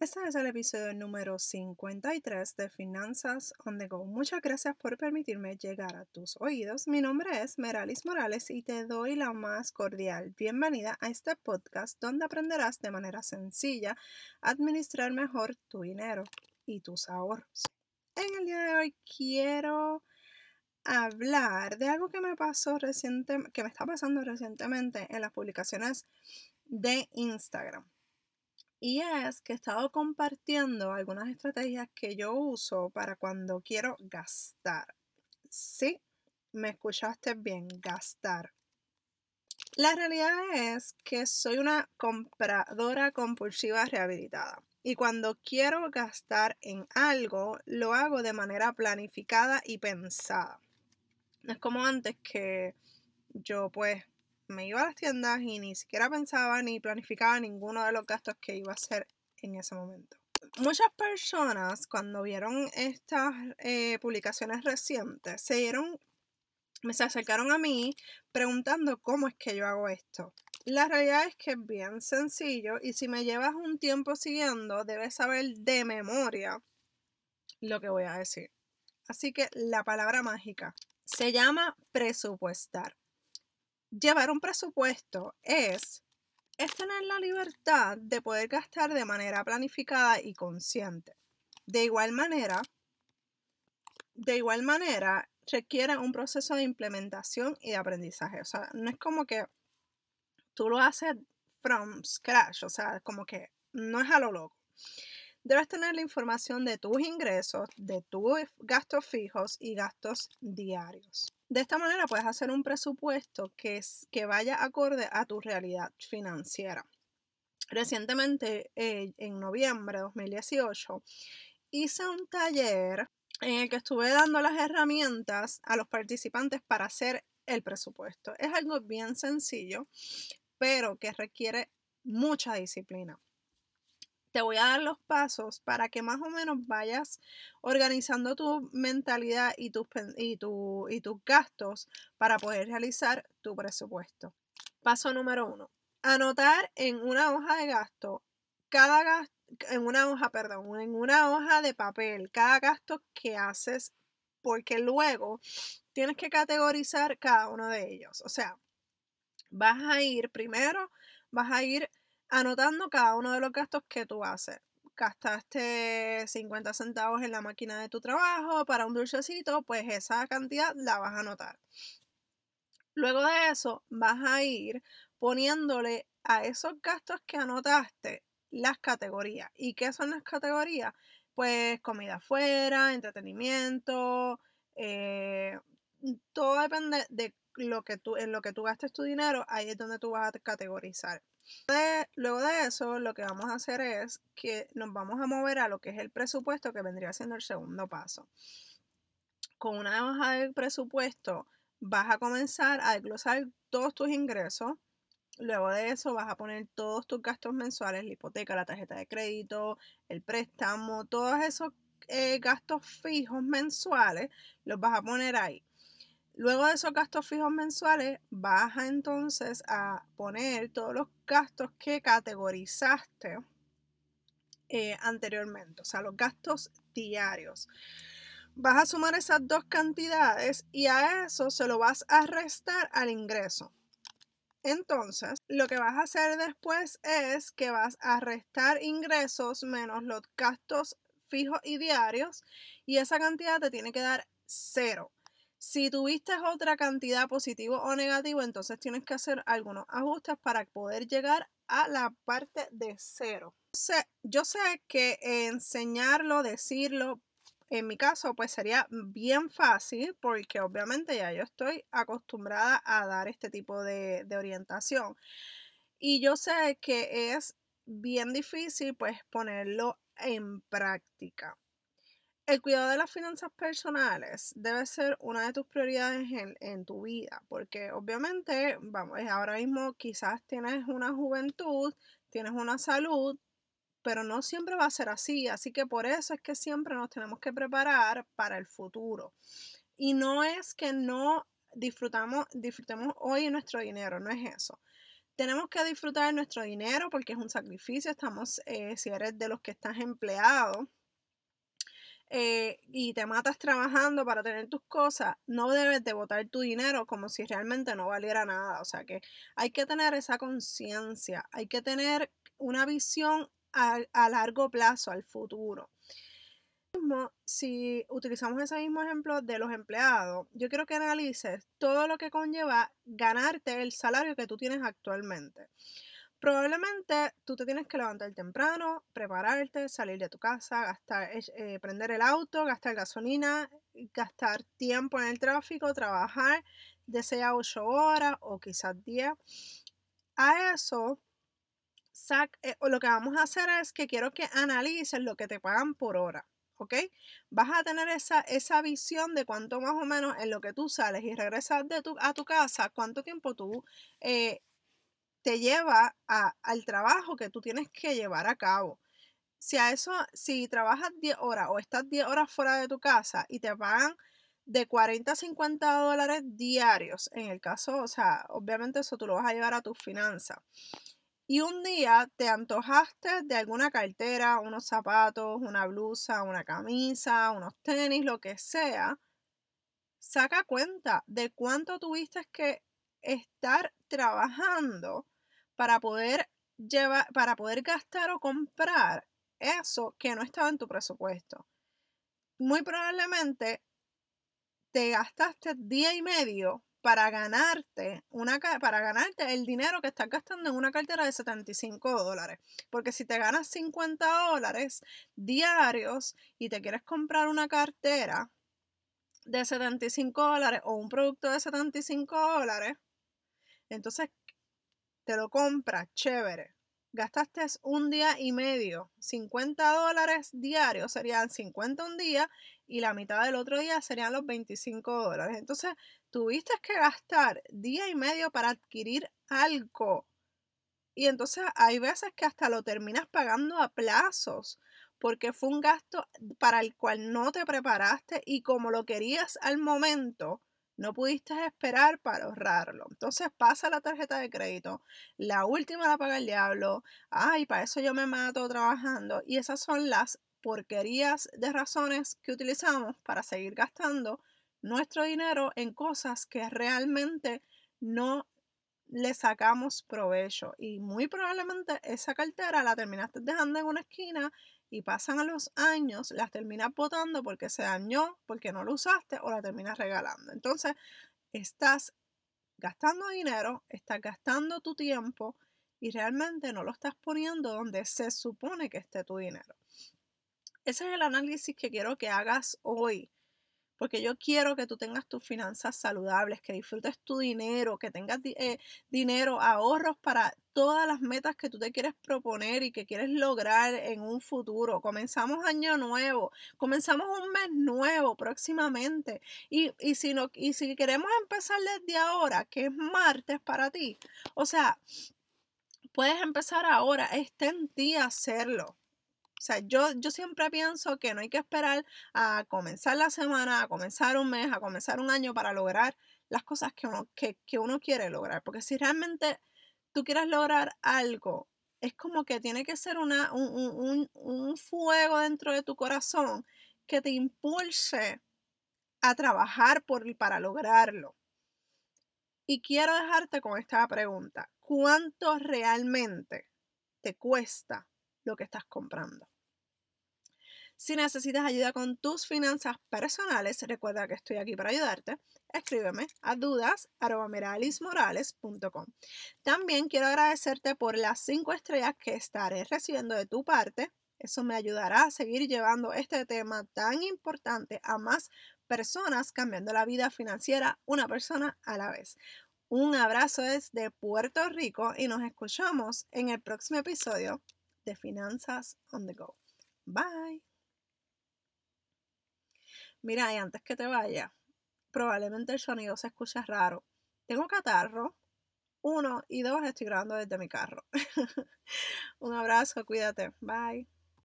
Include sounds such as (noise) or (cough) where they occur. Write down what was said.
Este es el episodio número 53 de Finanzas on the Go. Muchas gracias por permitirme llegar a tus oídos. Mi nombre es Meralis Morales y te doy la más cordial bienvenida a este podcast donde aprenderás de manera sencilla a administrar mejor tu dinero y tus ahorros. En el día de hoy quiero hablar de algo que me pasó reciente, que me está pasando recientemente en las publicaciones de Instagram. Y es que he estado compartiendo algunas estrategias que yo uso para cuando quiero gastar. Sí, me escuchaste bien, gastar. La realidad es que soy una compradora compulsiva rehabilitada. Y cuando quiero gastar en algo, lo hago de manera planificada y pensada. No es como antes que yo pues me iba a las tiendas y ni siquiera pensaba ni planificaba ninguno de los gastos que iba a hacer en ese momento. Muchas personas cuando vieron estas eh, publicaciones recientes se dieron, me se acercaron a mí preguntando cómo es que yo hago esto. La realidad es que es bien sencillo y si me llevas un tiempo siguiendo debes saber de memoria lo que voy a decir. Así que la palabra mágica se llama presupuestar llevar un presupuesto es, es tener la libertad de poder gastar de manera planificada y consciente. De igual manera, de igual manera, requiere un proceso de implementación y de aprendizaje. O sea, no es como que tú lo haces from scratch, o sea, como que no es a lo loco. Debes tener la información de tus ingresos, de tus gastos fijos y gastos diarios. De esta manera puedes hacer un presupuesto que, vaya acorde a tu realidad financiera. Recientemente, eh, en noviembre de 2018, hice un taller en el que estuve dando las herramientas a los participantes para hacer el presupuesto. Es algo bien sencillo, pero que requiere mucha disciplina te voy a dar los pasos para que más o menos vayas organizando tu mentalidad y tus, y, y tus gastos para poder realizar tu presupuesto. Paso número uno. Anotar en una hoja de gasto cada gasto, en una hoja, perdón, en una hoja de papel, cada gasto que haces, porque luego tienes que categorizar cada uno de ellos. O sea, vas a ir primero, vas a ir anotando cada uno de los gastos que tú haces. Gastaste 50 centavos en la máquina de tu trabajo para un dulcecito, pues esa cantidad la vas a anotar. Luego de eso, vas a ir poniéndole a esos gastos que anotaste las categorías. ¿Y qué son las categorías? Pues comida afuera, entretenimiento, eh, todo depende de lo que tú, en lo que tú gastes tu dinero, ahí es donde tú vas a categorizar luego de eso, lo que vamos a hacer es que nos vamos a mover a lo que es el presupuesto, que vendría siendo el segundo paso. Con una hoja de presupuesto vas a comenzar a desglosar todos tus ingresos. Luego de eso vas a poner todos tus gastos mensuales, la hipoteca, la tarjeta de crédito, el préstamo, todos esos eh, gastos fijos mensuales, los vas a poner ahí. Luego de esos gastos fijos mensuales, vas entonces a poner todos los gastos que categorizaste eh, anteriormente, o sea, los gastos diarios. Vas a sumar esas dos cantidades y a eso se lo vas a restar al ingreso. Entonces, lo que vas a hacer después es que vas a restar ingresos menos los gastos fijos y diarios y esa cantidad te tiene que dar cero. Si tuviste otra cantidad positivo o negativo, entonces tienes que hacer algunos ajustes para poder llegar a la parte de cero. Yo sé que enseñarlo, decirlo, en mi caso, pues sería bien fácil porque obviamente ya yo estoy acostumbrada a dar este tipo de, de orientación. Y yo sé que es bien difícil pues ponerlo en práctica. El cuidado de las finanzas personales debe ser una de tus prioridades en, tu vida, porque obviamente, vamos, ahora mismo quizás tienes una juventud, tienes una salud, pero no siempre va a ser así, así que por eso es que siempre nos tenemos que preparar para el futuro. Y no es que no disfrutamos, disfrutemos hoy nuestro dinero, no es eso. tenemos que disfrutar nuestro dinero porque es un sacrificio. Estamos, eh, si eres de los que estás empleado eh, y te matas trabajando para tener tus cosas, no debes de botar tu dinero como si realmente no valiera nada. O sea que hay que tener esa conciencia, hay que tener una visión a largo plazo, al futuro si utilizamos ese mismo ejemplo de los empleados, yo quiero que analices todo lo que conlleva ganarte el salario que tú tienes actualmente. Probablemente tú te tienes que levantar temprano, prepararte, salir de tu casa, gastar, eh, prender el auto, gastar gasolina, gastar tiempo en el tráfico, trabajar de 6 a 8 horas o quizás 10. A eso, eh, lo que vamos a hacer es que quiero que analices lo que te pagan por hora. ¿ok? Vas a tener esa, esa visión de cuánto más o menos en lo que tú sales y regresas de tu, a tu casa, cuánto tiempo tú eh, te lleva al trabajo que tú tienes que llevar a cabo. Si a eso, si trabajas 10 horas o estás 10 horas fuera de tu casa y te pagan de 40 a 50 dólares diarios, en el caso, o sea, obviamente eso tú lo vas a llevar a tus finanzas y un día te antojaste de alguna cartera, unos zapatos, una blusa, una camisa, unos tenis, lo que sea, saca cuenta de cuánto tuviste que estar trabajando para poder llevar, para poder gastar o comprar eso que no estaba en tu presupuesto. Muy probablemente te gastaste día y medio para ganarte, una, para ganarte el dinero que estás gastando en una cartera de 75 dólares. Porque si te ganas 50 dólares diarios y te quieres comprar una cartera de 75 dólares o un producto de 75 dólares, entonces te lo compras, chévere. Gastaste un día y medio, 50 dólares diarios serían 50 un día y la mitad del otro día serían los 25 dólares. Entonces, tuviste que gastar día y medio para adquirir algo. Y entonces hay veces que hasta lo terminas pagando a plazos, porque fue un gasto para el cual no te preparaste y como lo querías al momento, no pudiste esperar para ahorrarlo. Entonces pasa la tarjeta de crédito, la última la paga el diablo, ay, para eso yo me mato trabajando. Y esas son las porquerías de razones que utilizamos para seguir gastando nuestro dinero en cosas que realmente no le sacamos provecho y muy probablemente esa cartera la terminaste dejando en una esquina y pasan a los años, las terminas botando porque se dañó, porque no lo usaste o la terminas regalando. Entonces, estás gastando dinero, estás gastando tu tiempo y realmente no lo estás poniendo donde se supone que esté tu dinero. Ese es el análisis que quiero que hagas hoy porque yo quiero que tú tengas tus finanzas saludables, que disfrutes tu dinero, que tengas eh, dinero, ahorros para todas las metas que tú te quieres proponer y que quieres lograr en un futuro. Comenzamos año nuevo, comenzamos un mes nuevo próximamente. Y, si, no, y si queremos empezar desde ahora, que es martes para ti, o sea, puedes empezar ahora, está en ti hacerlo. O sea, yo, yo siempre pienso que no hay que esperar a comenzar la semana, a comenzar un mes, a comenzar un año para lograr las cosas que uno, que, uno quiere lograr. Porque si realmente tú quieres lograr algo, es como que tiene que ser una, un, un fuego dentro de tu corazón que te impulse a trabajar por, para lograrlo. Y quiero dejarte con esta pregunta. ¿Cuánto realmente te cuesta lo que estás comprando. Si necesitas ayuda con tus finanzas personales, recuerda que estoy aquí para ayudarte. Escríbeme a dudas.meralismorales.com. También quiero agradecerte por las cinco estrellas que estaré recibiendo de tu parte. Eso me ayudará a seguir llevando este tema tan importante a más personas, cambiando la vida financiera una persona a la vez. Un abrazo desde Puerto Rico y nos escuchamos en el próximo episodio de Finanzas on the Go. Bye. Mira, y antes que te vaya, probablemente el sonido se escucha raro. Tengo catarro. Uno y dos, estoy grabando desde mi carro. (laughs) Un abrazo, cuídate. Bye.